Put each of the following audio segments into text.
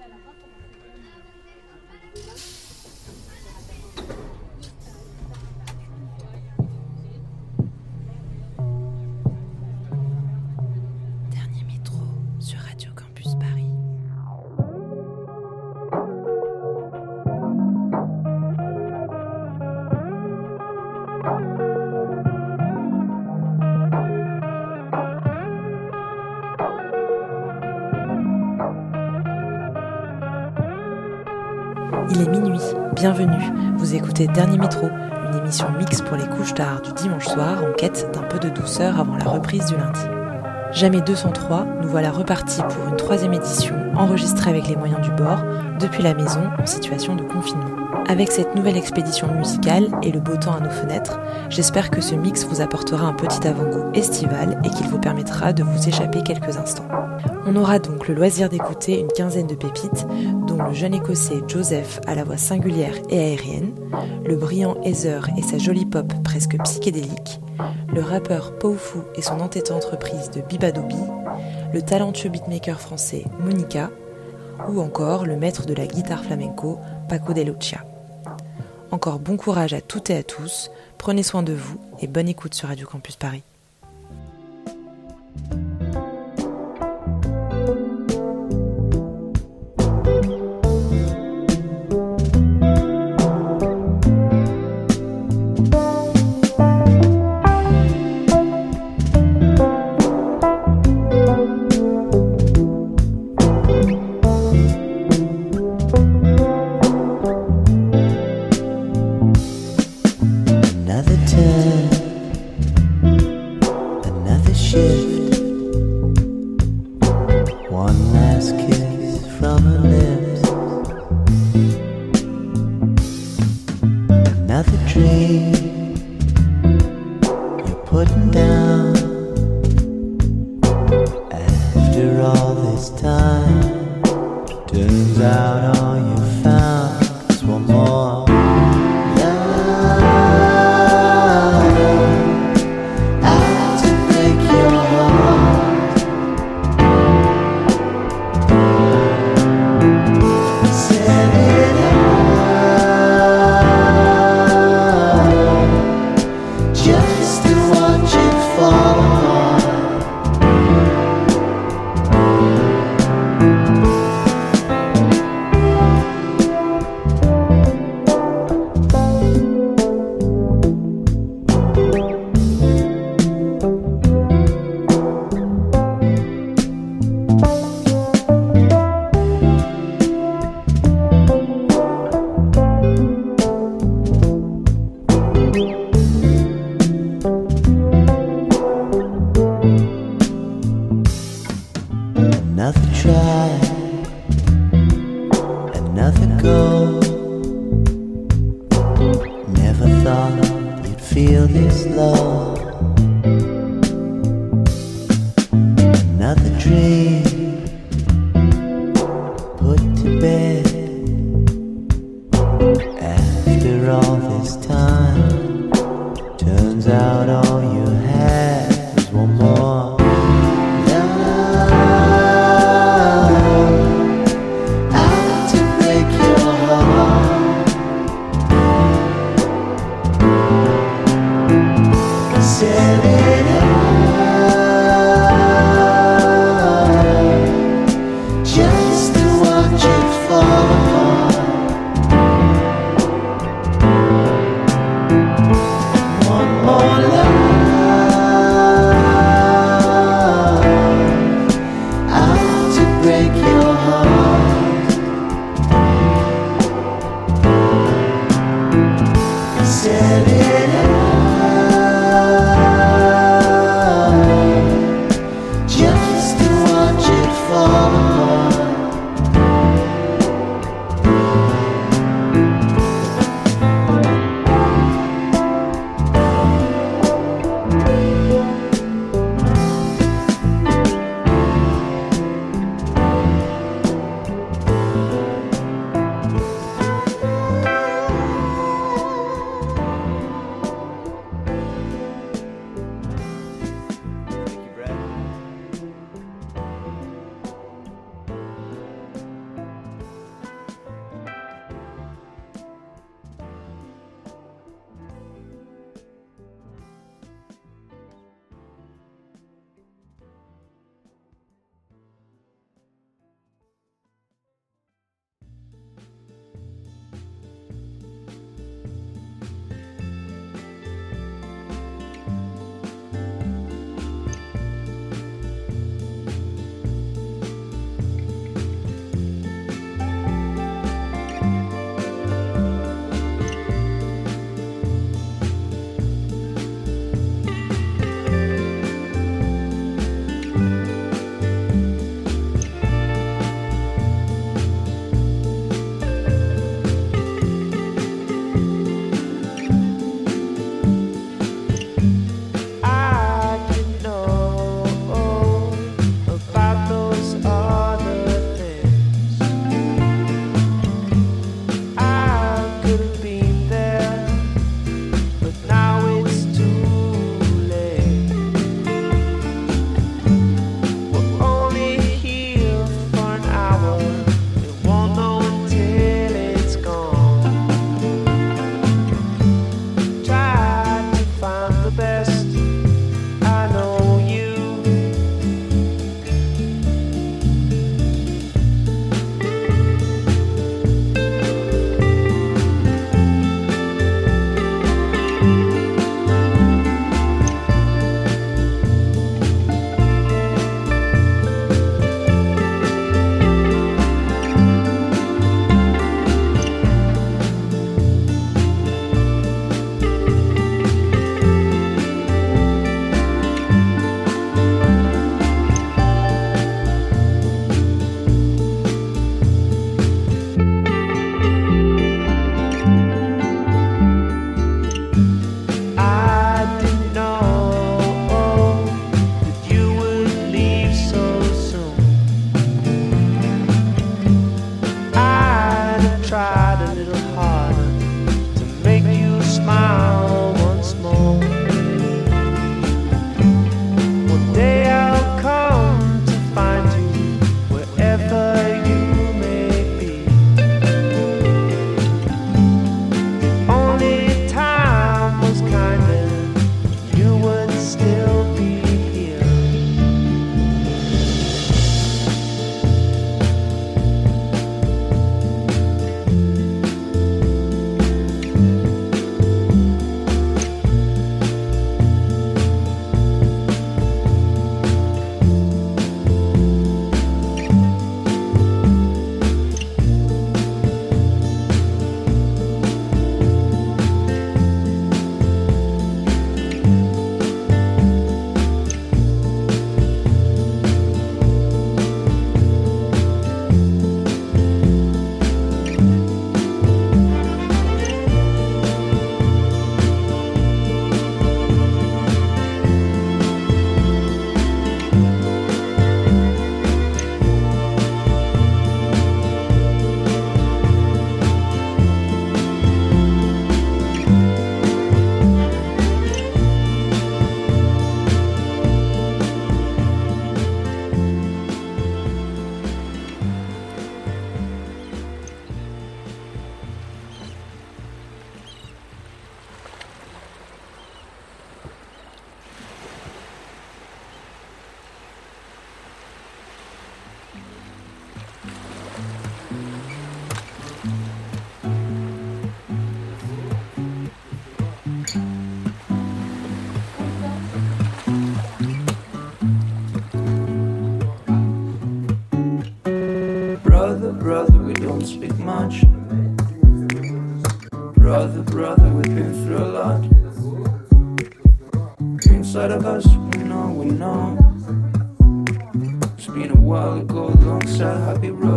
Gracias. Bienvenue, vous écoutez Dernier Métro, une émission mixte pour les couches tard du dimanche soir en quête d'un peu de douceur avant la reprise du lundi. Jamais 203, nous voilà repartis pour une troisième édition enregistrée avec les moyens du bord, depuis la maison en situation de confinement. Avec cette nouvelle expédition musicale et le beau temps à nos fenêtres, j'espère que ce mix vous apportera un petit avant-goût estival et qu'il vous permettra de vous échapper quelques instants. On aura donc le loisir d'écouter une quinzaine de pépites, dont le jeune écossais Joseph à la voix singulière et aérienne, le brillant Heather et sa jolie pop presque psychédélique, le rappeur Powfu et son entêtante entreprise de Bibadobi, le talentueux beatmaker français Monica, ou encore le maître de la guitare flamenco Paco de Lucia. Encore bon courage à toutes et à tous, prenez soin de vous et bonne écoute sur Radio Campus Paris. Another turn,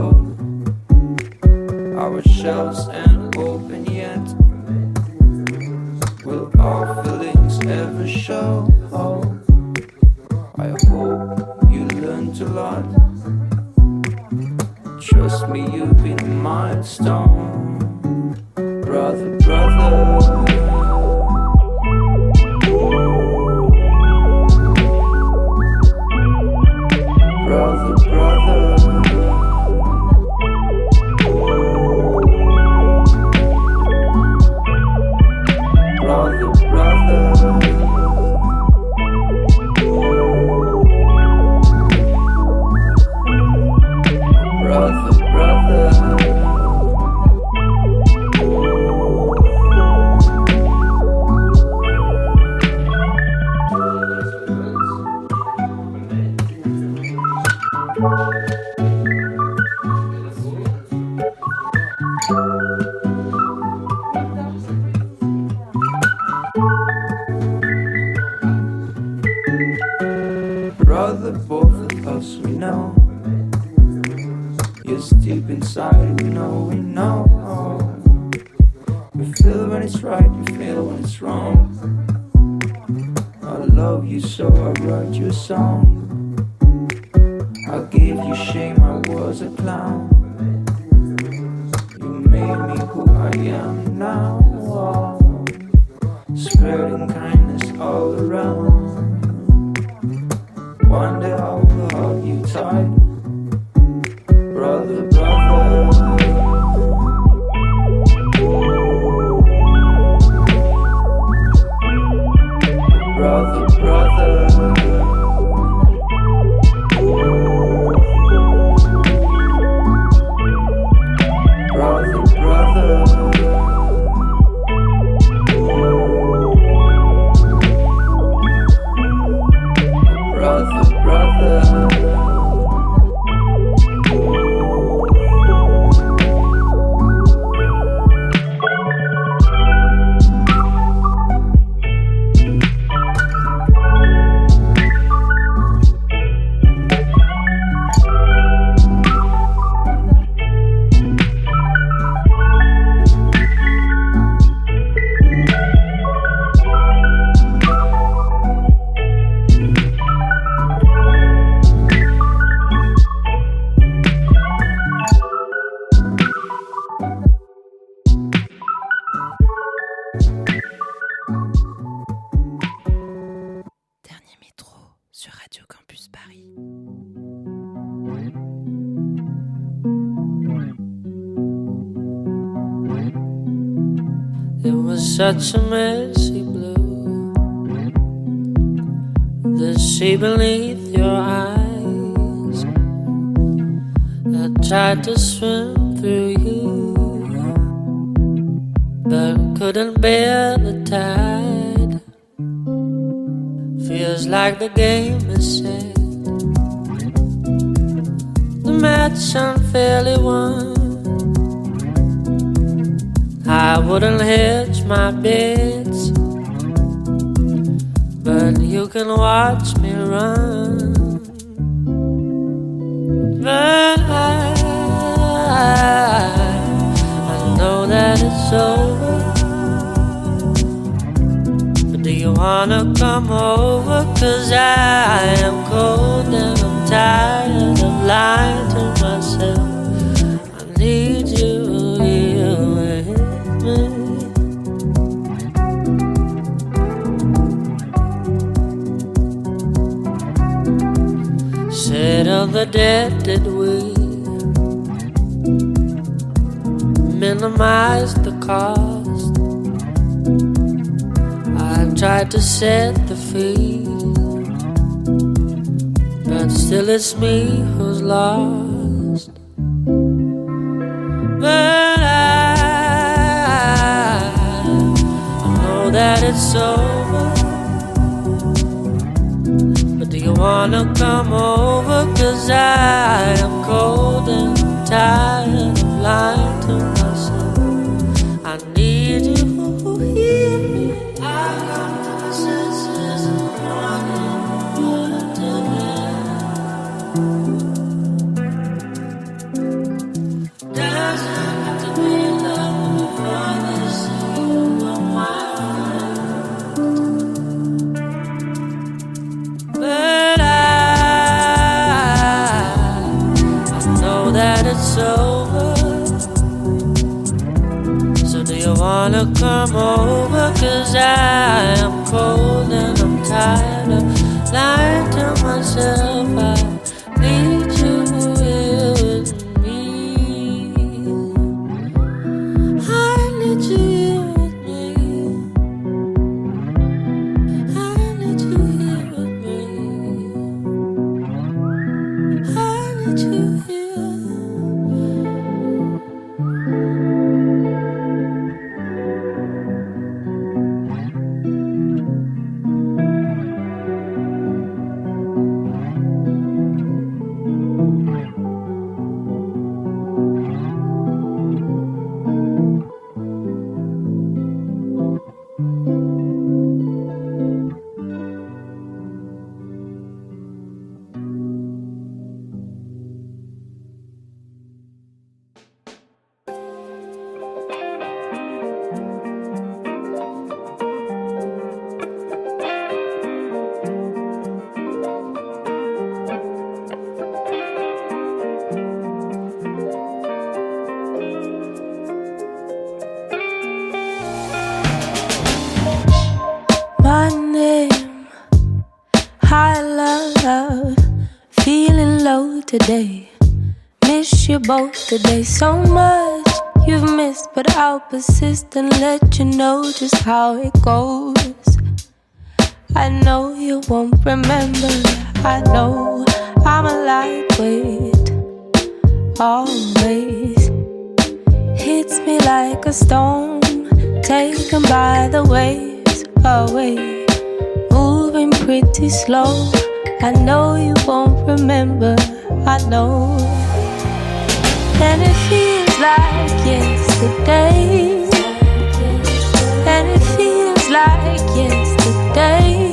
Road. Our shells ain't open yet. Will our feelings ever show? I hope you learned a lot. Trust me, you've been a milestone, such a messy blue. The sea beneath your eyes. I tried to swim through you, but couldn't bear the tide. Feels like the game is set. The match unfairly won. I wouldn't hedge my bets, but you can watch me run. But I, I know that it's over. But do you wanna come over? Cause I am cold and I'm tired of lying to myself. Settle the debt that we minimize the cost. I tried to set the fee, but still it's me who's lost. But I, I know that it's over. Wanna come over? Cause I am cold and tired of lying to Cause I am cold and I'm tired of lying to myself. I need you here with me. I need you here with me. I need you here with me. I need you here. Today so much. You've missed, but I'll persist and let you know just how it goes. I know you won't remember. I know I'm a lightweight. Always hits me like a storm, taken by the waves away, moving pretty slow. I know you won't remember. I know, and it feels like yesterday, and it feels like yesterday,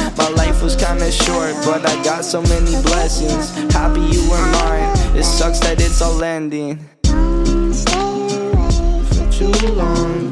My life was kinda short, but I got so many blessings. Happy you were mine, it sucks that it's all ending. For too long,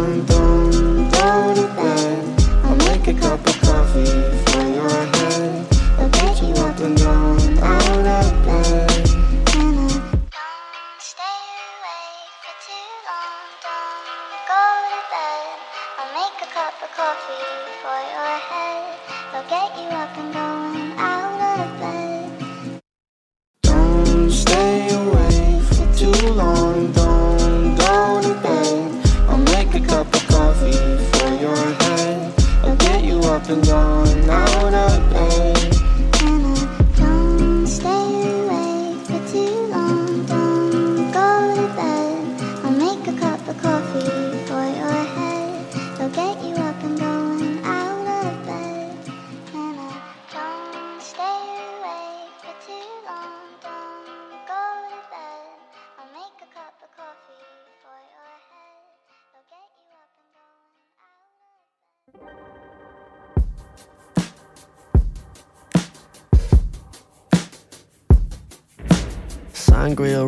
I'll make a coffee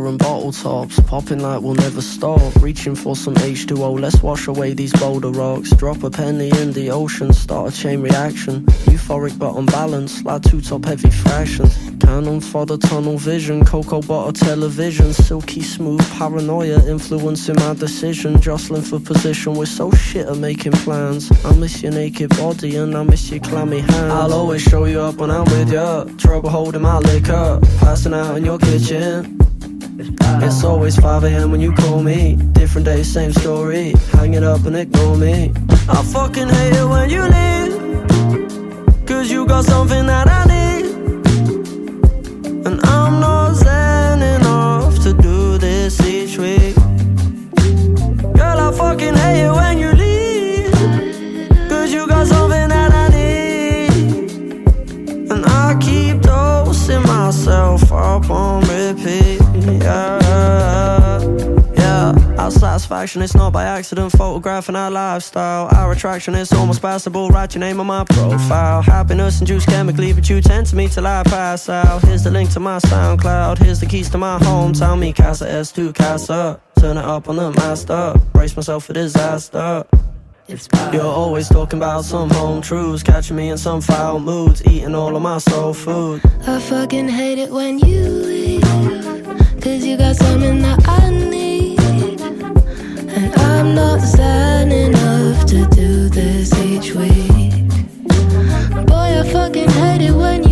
Sangria and bottle tops, popping like we'll never stop. Reaching for some H2O, let's wash away these boulder rocks. Drop a penny in the ocean, start a chain reaction. Euphoric but unbalanced, like two top heavy fractions. Cannon for the tunnel vision, cocoa butter television. Silky smooth paranoia influencing my decision. Jostling for position, we're so shit at making plans. I miss your naked body and I miss your clammy hands. I'll always show you up when I'm with ya. Trouble holding my liquor, passing out in your kitchen. It's always 5 a.m. when you call me. Different day, same story. Hang it up and ignore me. I fucking hate it when you leave. Cause you got something that I need. satisfaction, it's not by accident. Photographing our lifestyle, our attraction is almost passable. Write your name on my profile. Happiness induced chemically, but you tend to me till I pass out. Here's the link to my SoundCloud, here's the keys to my hometown. Me casa S2 casa, turn it up on the master. Brace myself for disaster. You're always talking about some home truths, catching me in some foul moods, eating all of my soul food. I fucking hate it when you leave, cause you got something that I need. I'm not sad enough to do this each week. Boy, I fucking hate it when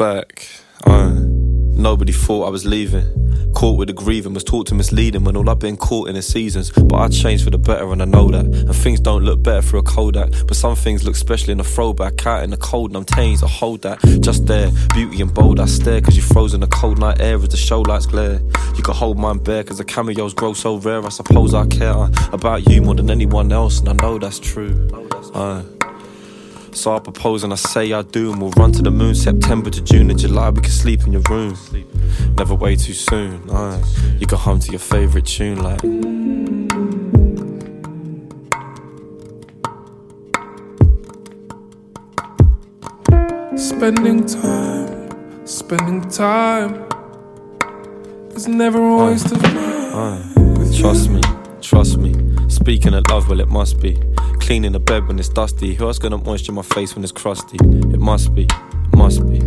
back. Uh, nobody thought I was leaving. Caught with the grieving, was taught to misleading when all I've been caught in the seasons. But I changed for the better and I know that. And things don't look better through a Kodak. But some things look special in a throwback. Out in the cold and I'm tamed, I hold that. Just there, beauty and bold, I stare. Cause you froze in the cold night air as the show lights glare. You can hold mine bare cause the cameos grow so rare. I suppose I care uh, about you more than anyone else. And I know that's true. Uh, so I propose and I say I do, and we'll run to the moon September to June and July. We can sleep in your room, never way too soon. Aye. You can hum to your favorite tune like. Spending time, spending time is never a waste of mine. Aye. Trust me, trust me. Speaking of love, well, it must be. Cleaning the bed when it's dusty. Who else gonna moisture my face when it's crusty? It must be, must be.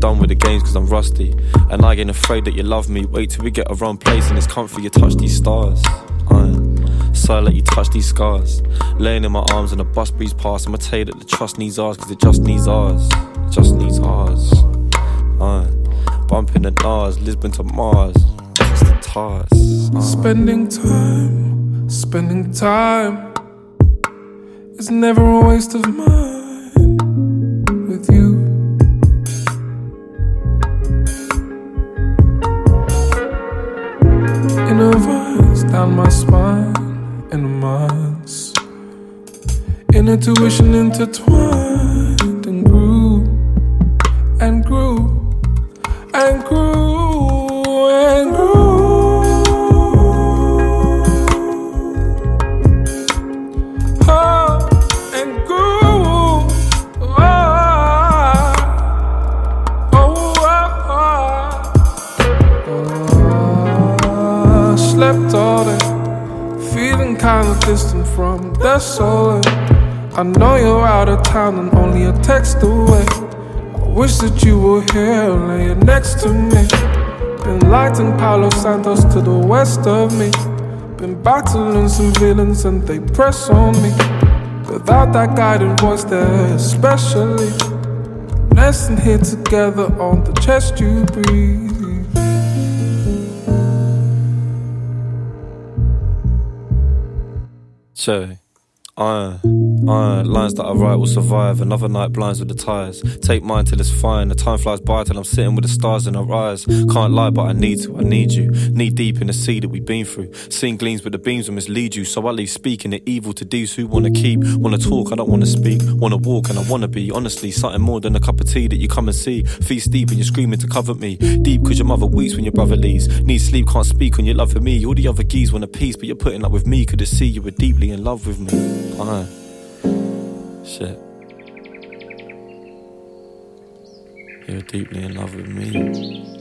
Done with the games cause I'm rusty. And I ain't afraid that you love me. Wait till we get a wrong place and it's comfy. You touch these stars. Aye. So I let you touch these scars. Laying in my arms and a bus breeze past. I'ma tell you that the trust needs ours cause it just needs ours. It just needs ours. Aye. Bumping the Nars, Lisbon to Mars. Just the tars. Spending time, spending time is never a waste of mine with you. Inner vines down my spine, in inner minds, inner tuition intertwined and grew and grew and grew distant from the soul. I know you're out of town and only a text away. I wish that you were here, laying next to me. Been lighting Palo Santos to the west of me. Been battling some villains and they press on me. Without that guiding voice there, especially. Resting here together on the chest you breathe. Che. Uh, Iron, iron, lines that I write will survive. Another night blinds with the tires. Take mine till it's fine. The time flies by till I'm sitting with the stars in our eyes. Can't lie, but I need to, I need you. Knee deep in the sea that we've been through. Seeing gleams, but the beams will mislead you. So I leave speaking the evil to these who wanna keep. Wanna talk, I don't wanna speak. Wanna walk, and I wanna be. Honestly, something more than a cup of tea that you come and see. Feast deep and you're screaming to cover me. Deep cause your mother weeps when your brother leaves. Need sleep, can't speak when you love for me. All the other geese want a piece, but you're putting up with me. Could see you were deeply in love with me. Aye. You're deeply in love with me.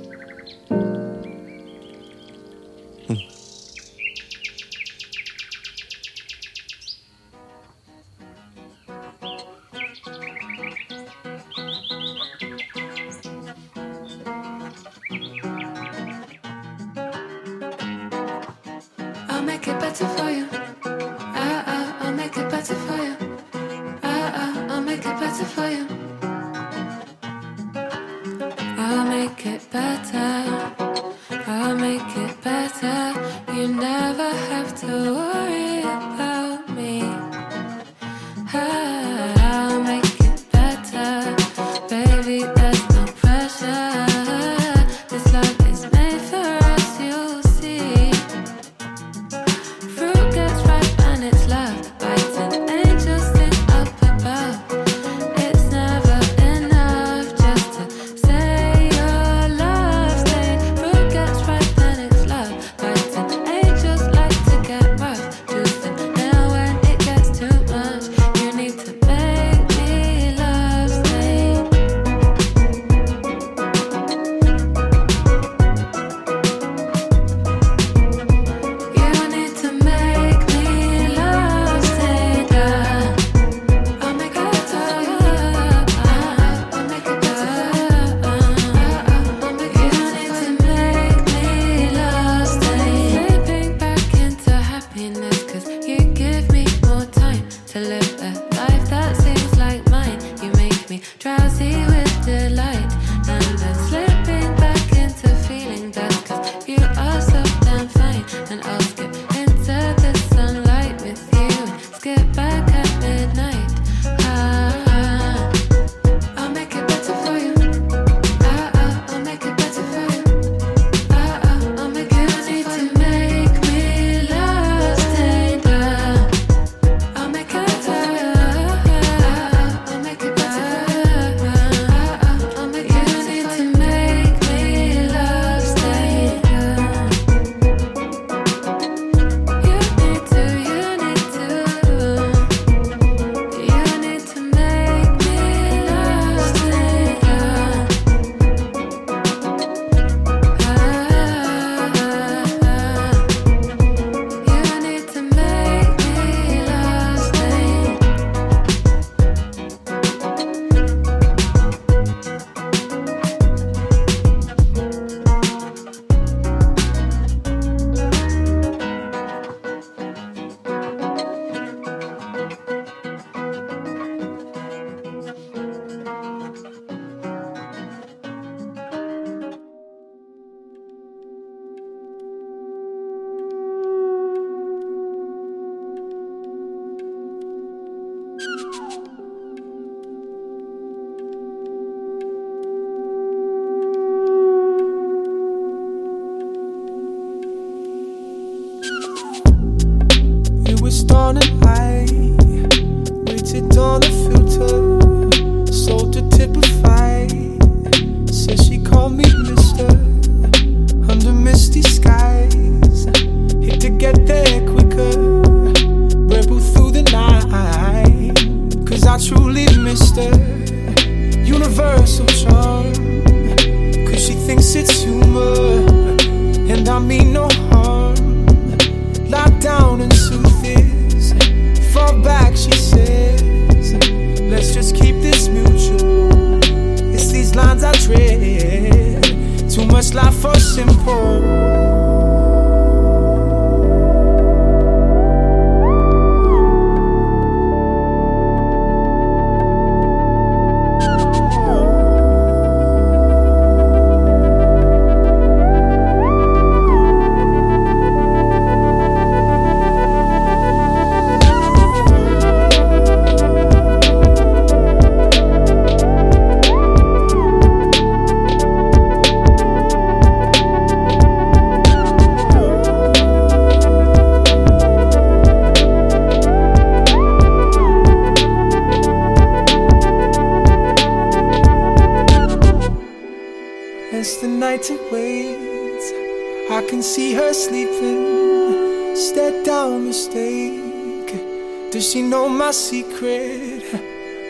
Mistake. Does she know my secret?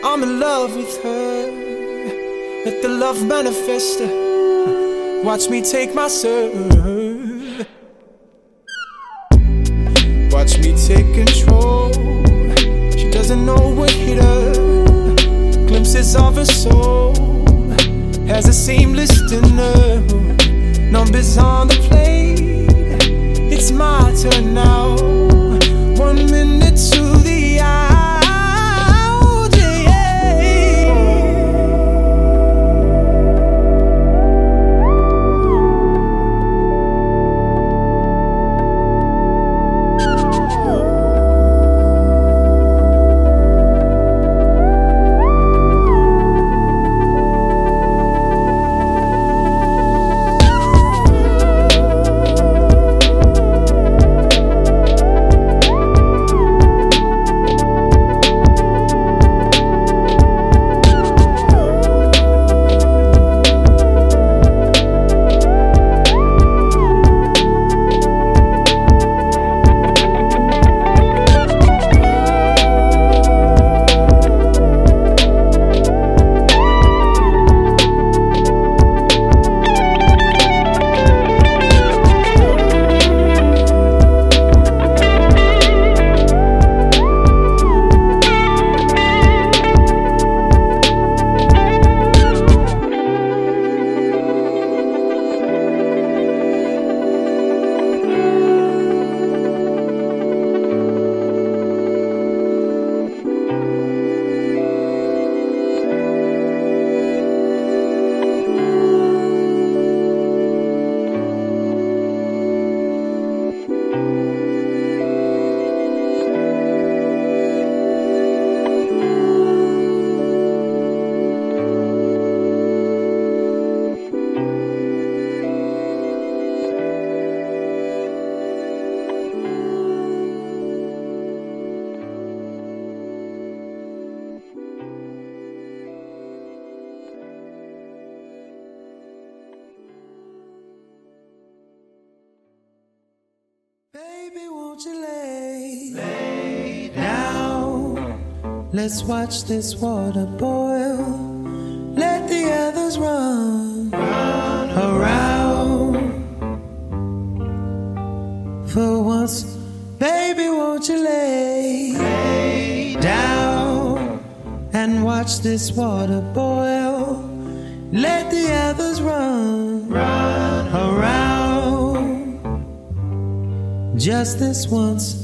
I'm in love with her. Let the love manifest. Watch me take my serve. Watch me take control. She doesn't know what hit her. Glimpses of her soul has a seamless dinner. Numbers on the plate. It's my turn now. One minute to the out. Let's watch this water boil. Let the others run, around. For once, baby, won't you lay, lay down and watch this water boil? Let the others run, run around just this once.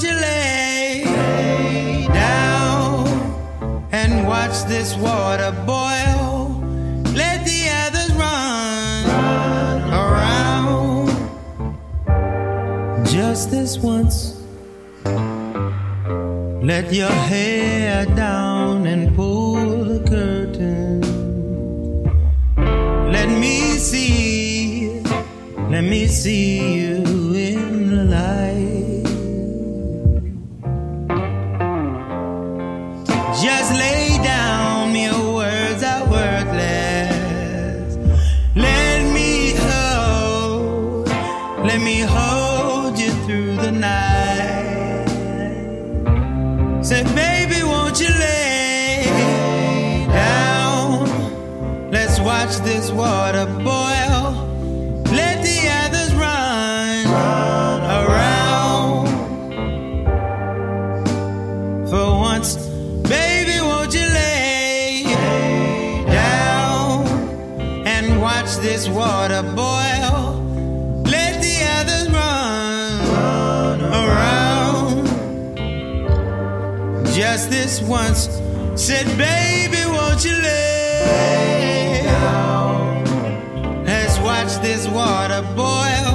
You lay down and watch this water boil? Let the others run around just this once. Let your hair down and pull the curtain. Let me see, let me see you. Water boil. Let the others run, around. For once, baby, won't you lay down and watch this water boil? Let the others run, around. Just this once, said, baby, won't you lay this water boil.